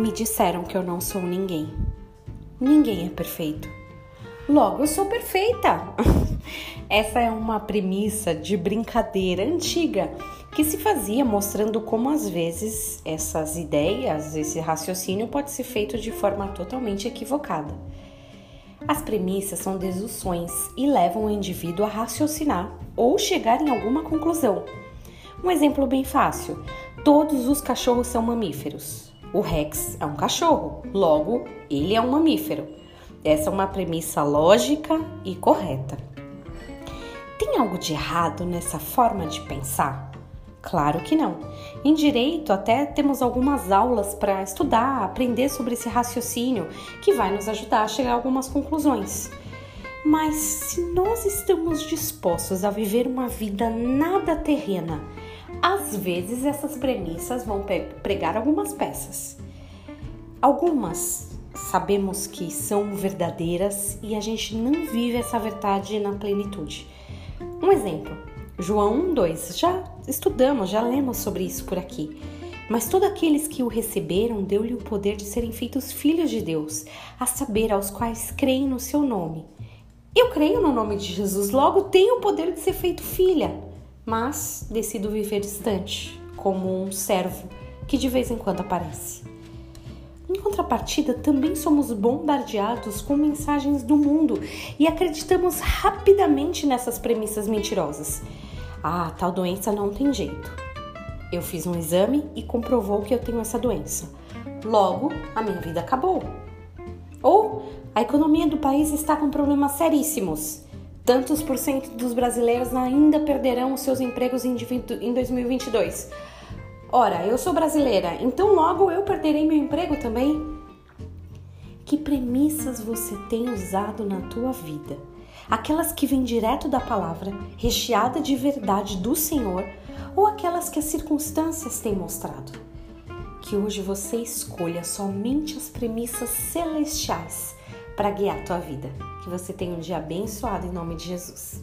Me disseram que eu não sou ninguém. Ninguém é perfeito. Logo, eu sou perfeita. Essa é uma premissa de brincadeira antiga que se fazia mostrando como às vezes essas ideias, esse raciocínio pode ser feito de forma totalmente equivocada. As premissas são deduções e levam o indivíduo a raciocinar ou chegar em alguma conclusão. Um exemplo bem fácil: todos os cachorros são mamíferos. O Rex é um cachorro, logo, ele é um mamífero. Essa é uma premissa lógica e correta. Tem algo de errado nessa forma de pensar? Claro que não. Em direito, até temos algumas aulas para estudar, aprender sobre esse raciocínio que vai nos ajudar a chegar a algumas conclusões. Mas se nós estamos dispostos a viver uma vida nada terrena, às vezes essas premissas vão pregar algumas peças. Algumas sabemos que são verdadeiras e a gente não vive essa verdade na plenitude. Um exemplo, João 1:2. Já estudamos, já lemos sobre isso por aqui. Mas todos aqueles que o receberam deu-lhe o poder de serem feitos filhos de Deus, a saber, aos quais creem no seu nome. Eu creio no nome de Jesus, logo tenho o poder de ser feito filha mas decido viver distante, como um servo que de vez em quando aparece. Em contrapartida, também somos bombardeados com mensagens do mundo e acreditamos rapidamente nessas premissas mentirosas. Ah, tal doença não tem jeito. Eu fiz um exame e comprovou que eu tenho essa doença. Logo, a minha vida acabou. Ou a economia do país está com problemas seríssimos. Tantos por cento dos brasileiros ainda perderão os seus empregos em 2022. Ora, eu sou brasileira, então logo eu perderei meu emprego também? Que premissas você tem usado na tua vida? Aquelas que vêm direto da palavra, recheada de verdade do Senhor, ou aquelas que as circunstâncias têm mostrado? Que hoje você escolha somente as premissas celestiais para guiar a tua vida. Que você tenha um dia abençoado em nome de Jesus.